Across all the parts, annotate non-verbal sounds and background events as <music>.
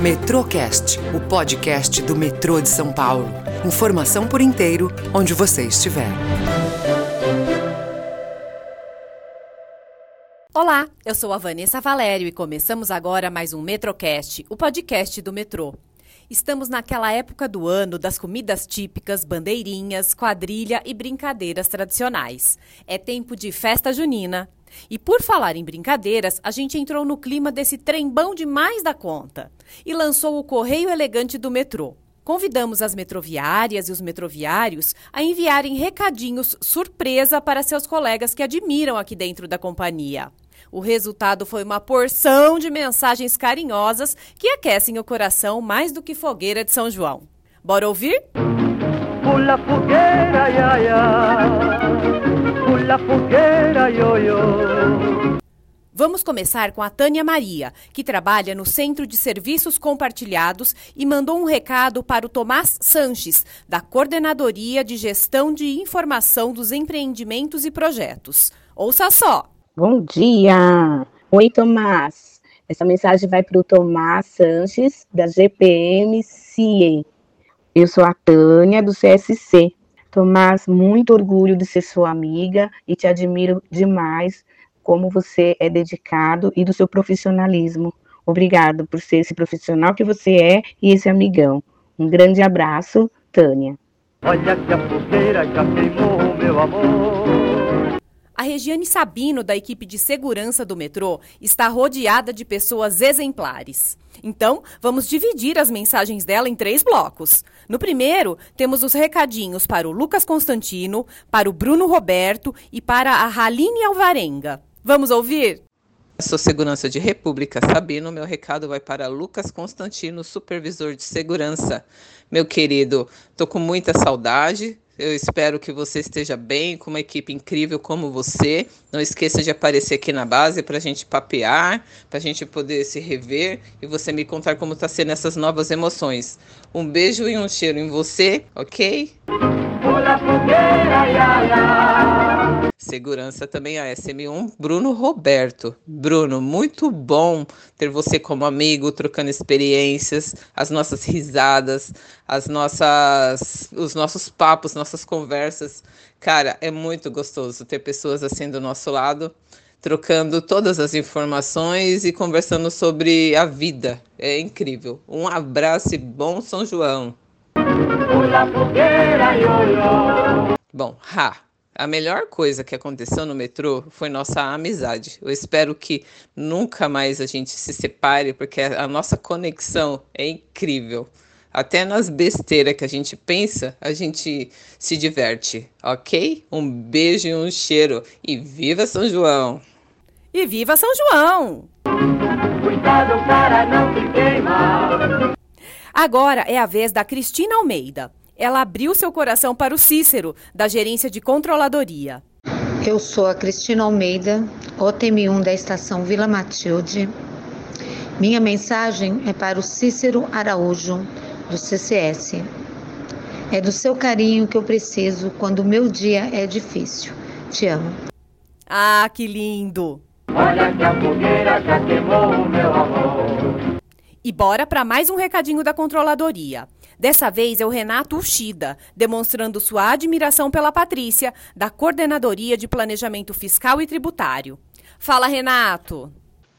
Metrocast, o podcast do metrô de São Paulo. Informação por inteiro, onde você estiver. Olá, eu sou a Vanessa Valério e começamos agora mais um Metrocast, o podcast do metrô. Estamos naquela época do ano das comidas típicas, bandeirinhas, quadrilha e brincadeiras tradicionais. É tempo de festa junina. E por falar em brincadeiras, a gente entrou no clima desse trembão demais da conta e lançou o Correio Elegante do Metrô. Convidamos as metroviárias e os metroviários a enviarem recadinhos surpresa para seus colegas que admiram aqui dentro da companhia. O resultado foi uma porção de mensagens carinhosas que aquecem o coração mais do que fogueira de São João. Bora ouvir? Pula fogueira, ia, ia. Pula fogueira, ioiô. Vamos começar com a Tânia Maria, que trabalha no Centro de Serviços Compartilhados e mandou um recado para o Tomás Sanches, da Coordenadoria de Gestão de Informação dos Empreendimentos e Projetos. Ouça só! Bom dia! Oi, Tomás. Essa mensagem vai para o Tomás Sanches, da GPM CIE. Eu sou a Tânia, do CSC. Tomás, muito orgulho de ser sua amiga e te admiro demais como você é dedicado e do seu profissionalismo. Obrigado por ser esse profissional que você é e esse amigão. Um grande abraço, Tânia. Olha que a já queimou, meu amor. A Regiane Sabino, da equipe de segurança do metrô, está rodeada de pessoas exemplares. Então, vamos dividir as mensagens dela em três blocos. No primeiro, temos os recadinhos para o Lucas Constantino, para o Bruno Roberto e para a Haline Alvarenga. Vamos ouvir? Sou segurança de República Sabino. Meu recado vai para Lucas Constantino, supervisor de segurança. Meu querido, tô com muita saudade. Eu espero que você esteja bem, com uma equipe incrível como você. Não esqueça de aparecer aqui na base para a gente papear, para a gente poder se rever e você me contar como está sendo essas novas emoções. Um beijo e um cheiro em você, ok? Fogueira. Segurança também a SM1, Bruno Roberto. Bruno, muito bom ter você como amigo, trocando experiências, as nossas risadas, as nossas, os nossos papos, nossas conversas. Cara, é muito gostoso ter pessoas assim do nosso lado, trocando todas as informações e conversando sobre a vida. É incrível. Um abraço e bom São João. Bom, ha, a melhor coisa que aconteceu no metrô foi nossa amizade. Eu espero que nunca mais a gente se separe, porque a nossa conexão é incrível. Até nas besteiras que a gente pensa, a gente se diverte, ok? Um beijo e um cheiro. E viva São João! E viva São João! Cuidado para não se queimar. Agora é a vez da Cristina Almeida. Ela abriu seu coração para o Cícero, da Gerência de Controladoria. Eu sou a Cristina Almeida, OTM1 da estação Vila Matilde. Minha mensagem é para o Cícero Araújo, do CCS. É do seu carinho que eu preciso quando o meu dia é difícil. Te amo. Ah, que lindo! Olha que a fogueira já queimou, meu amor. E bora para mais um recadinho da controladoria. Dessa vez é o Renato Ushida, demonstrando sua admiração pela Patrícia, da Coordenadoria de Planejamento Fiscal e Tributário. Fala, Renato!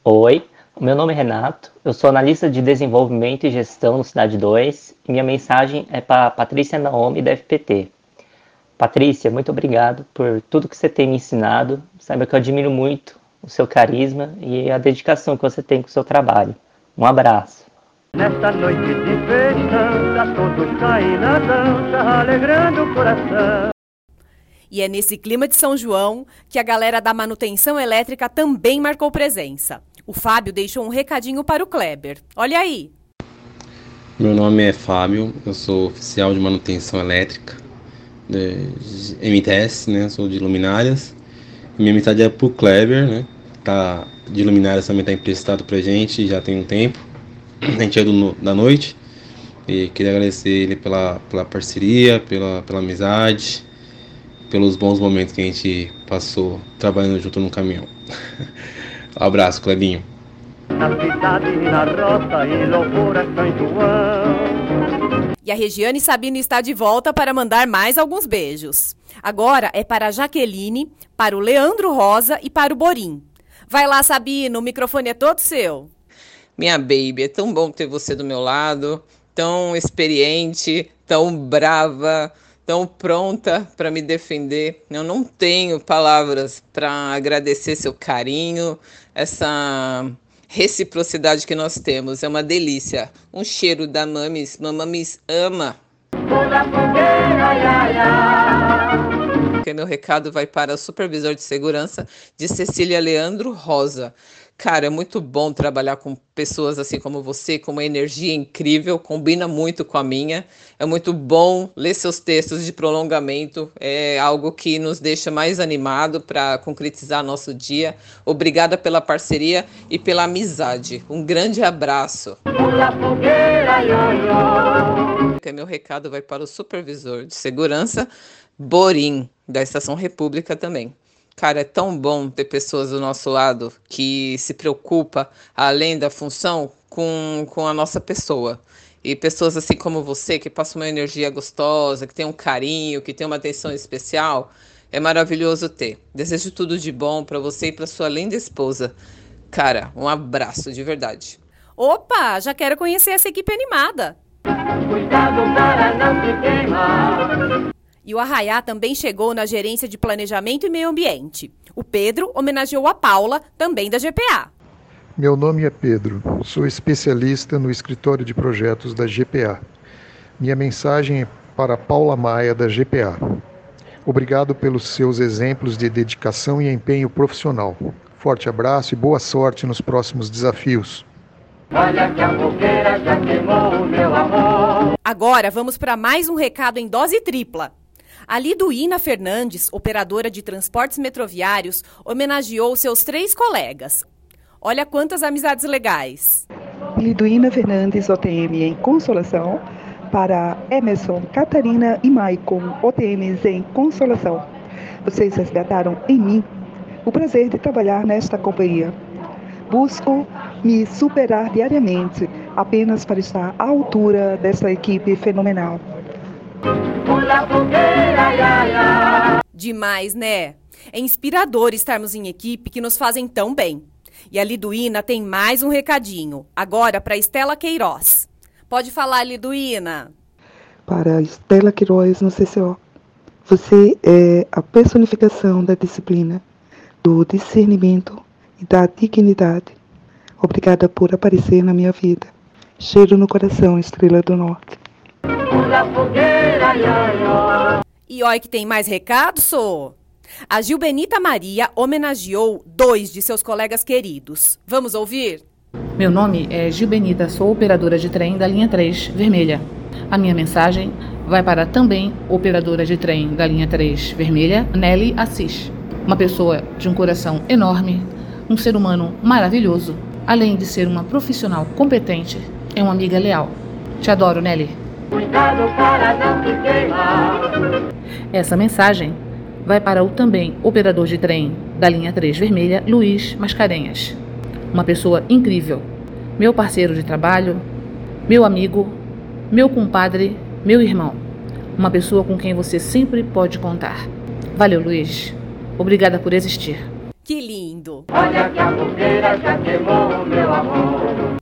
Oi, meu nome é Renato, eu sou analista de desenvolvimento e gestão no Cidade 2 e minha mensagem é para Patrícia Naomi da FPT. Patrícia, muito obrigado por tudo que você tem me ensinado. Saiba que eu admiro muito o seu carisma e a dedicação que você tem com o seu trabalho. Um abraço. Nesta noite de festança, todos caem na dança, alegrando o coração. E é nesse clima de São João que a galera da manutenção elétrica também marcou presença. O Fábio deixou um recadinho para o Kleber. Olha aí! Meu nome é Fábio, eu sou oficial de manutenção elétrica de MTS, né? Sou de luminárias. Minha mensagem é pro Kleber, né? Tá de luminárias também tá emprestado pra gente já tem um tempo. A gente é do, no- da noite e queria agradecer ele pela, pela parceria, pela, pela amizade, pelos bons momentos que a gente passou trabalhando junto no caminhão. Um <laughs> abraço, Clebinho. na cidade na roça, em louvor a São João. E a Regiane Sabino está de volta para mandar mais alguns beijos. Agora é para a Jaqueline, para o Leandro Rosa e para o Borim. Vai lá, Sabino, o microfone é todo seu. Minha baby, é tão bom ter você do meu lado, tão experiente, tão brava, tão pronta para me defender. Eu não tenho palavras para agradecer seu carinho, essa reciprocidade que nós temos. É uma delícia. Um cheiro da Mamis. Mamamis ama. Que meu recado vai para o supervisor de segurança de Cecília Leandro Rosa. Cara, é muito bom trabalhar com pessoas assim como você, com uma energia incrível, combina muito com a minha. É muito bom ler seus textos de prolongamento, é algo que nos deixa mais animado para concretizar nosso dia. Obrigada pela parceria e pela amizade. Um grande abraço. Meu recado vai para o supervisor de segurança, Borim, da Estação República também. Cara, é tão bom ter pessoas do nosso lado que se preocupa, além da função, com, com a nossa pessoa. E pessoas assim como você, que passam uma energia gostosa, que tem um carinho, que tem uma atenção especial, é maravilhoso ter. Desejo tudo de bom para você e para sua linda esposa. Cara, um abraço de verdade. Opa, já quero conhecer essa equipe animada. Cuidado para não se queimar. E o Arraiá também chegou na Gerência de Planejamento e Meio Ambiente. O Pedro homenageou a Paula, também da GPA. Meu nome é Pedro, sou especialista no escritório de projetos da GPA. Minha mensagem é para Paula Maia, da GPA. Obrigado pelos seus exemplos de dedicação e empenho profissional. Forte abraço e boa sorte nos próximos desafios. Olha que a fogueira já queimou o meu amor. Agora vamos para mais um recado em dose tripla. A Liduína Fernandes, operadora de transportes metroviários, homenageou seus três colegas. Olha quantas amizades legais. Liduína Fernandes, OTM em Consolação, para Emerson, Catarina e Maicon, OTMs em Consolação. Vocês resgataram em mim o prazer de trabalhar nesta companhia. Busco me superar diariamente apenas para estar à altura dessa equipe fenomenal. Demais, né? É inspirador estarmos em equipe que nos fazem tão bem. E a Liduína tem mais um recadinho, agora para Estela Queiroz. Pode falar, Liduína. Para Estela Queiroz no CCO. Você é a personificação da disciplina, do discernimento e da dignidade. Obrigada por aparecer na minha vida. Cheiro no coração, Estrela do Norte. E olha que tem mais recado, sou. A Gilbenita Maria homenageou dois de seus colegas queridos. Vamos ouvir? Meu nome é Gil Benita, sou operadora de trem da linha 3 Vermelha. A minha mensagem vai para também operadora de trem da linha 3 Vermelha, Nelly Assis. Uma pessoa de um coração enorme, um ser humano maravilhoso, além de ser uma profissional competente, é uma amiga leal. Te adoro, Nelly. Cuidado para não se queimar. Essa mensagem vai para o também operador de trem da linha 3 Vermelha, Luiz Mascarenhas. Uma pessoa incrível, meu parceiro de trabalho, meu amigo, meu compadre, meu irmão. Uma pessoa com quem você sempre pode contar. Valeu, Luiz. Obrigada por existir. Que lindo! Olha que a fogueira já queimou meu amor.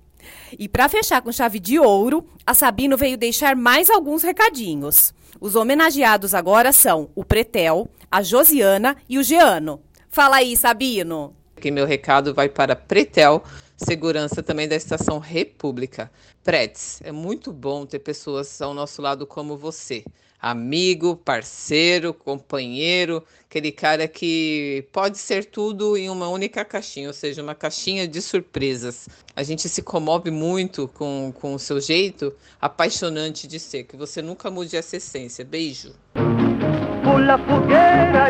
E para fechar com chave de ouro, a Sabino veio deixar mais alguns recadinhos. Os homenageados agora são o Pretel, a Josiana e o Geano. Fala aí, Sabino. Aqui meu recado vai para Pretel, segurança também da Estação República. Pretes, é muito bom ter pessoas ao nosso lado como você. Amigo, parceiro, companheiro, aquele cara que pode ser tudo em uma única caixinha, ou seja, uma caixinha de surpresas. A gente se comove muito com, com o seu jeito apaixonante de ser, que você nunca mude essa essência. Beijo. Pula fogueira.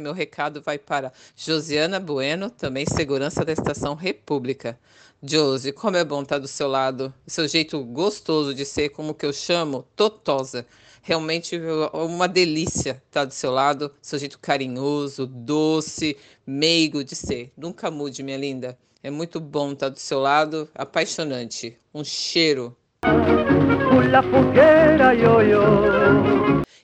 Meu recado vai para Josiana Bueno, também segurança da Estação República. Josie, como é bom estar do seu lado. Seu jeito gostoso de ser, como que eu chamo, totosa. Realmente é uma delícia estar do seu lado. Seu jeito carinhoso, doce, meigo de ser. Nunca mude, minha linda. É muito bom estar do seu lado, apaixonante. Um cheiro.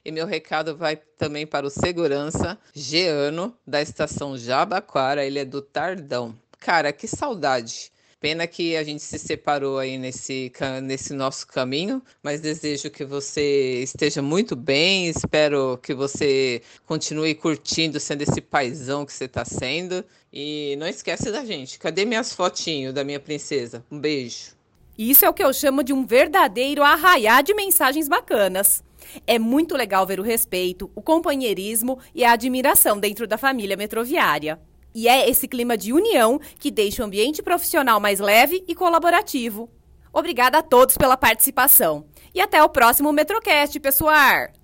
E meu recado vai também para o segurança Geano da estação Jabaquara, ele é do Tardão. Cara, que saudade. Pena que a gente se separou aí nesse, nesse nosso caminho, mas desejo que você esteja muito bem. Espero que você continue curtindo, sendo esse paizão que você está sendo. E não esquece da gente. Cadê minhas fotinhos da minha princesa? Um beijo. Isso é o que eu chamo de um verdadeiro arraiar de mensagens bacanas. É muito legal ver o respeito, o companheirismo e a admiração dentro da família metroviária. E é esse clima de união que deixa o ambiente profissional mais leve e colaborativo. Obrigada a todos pela participação. E até o próximo Metrocast, pessoal!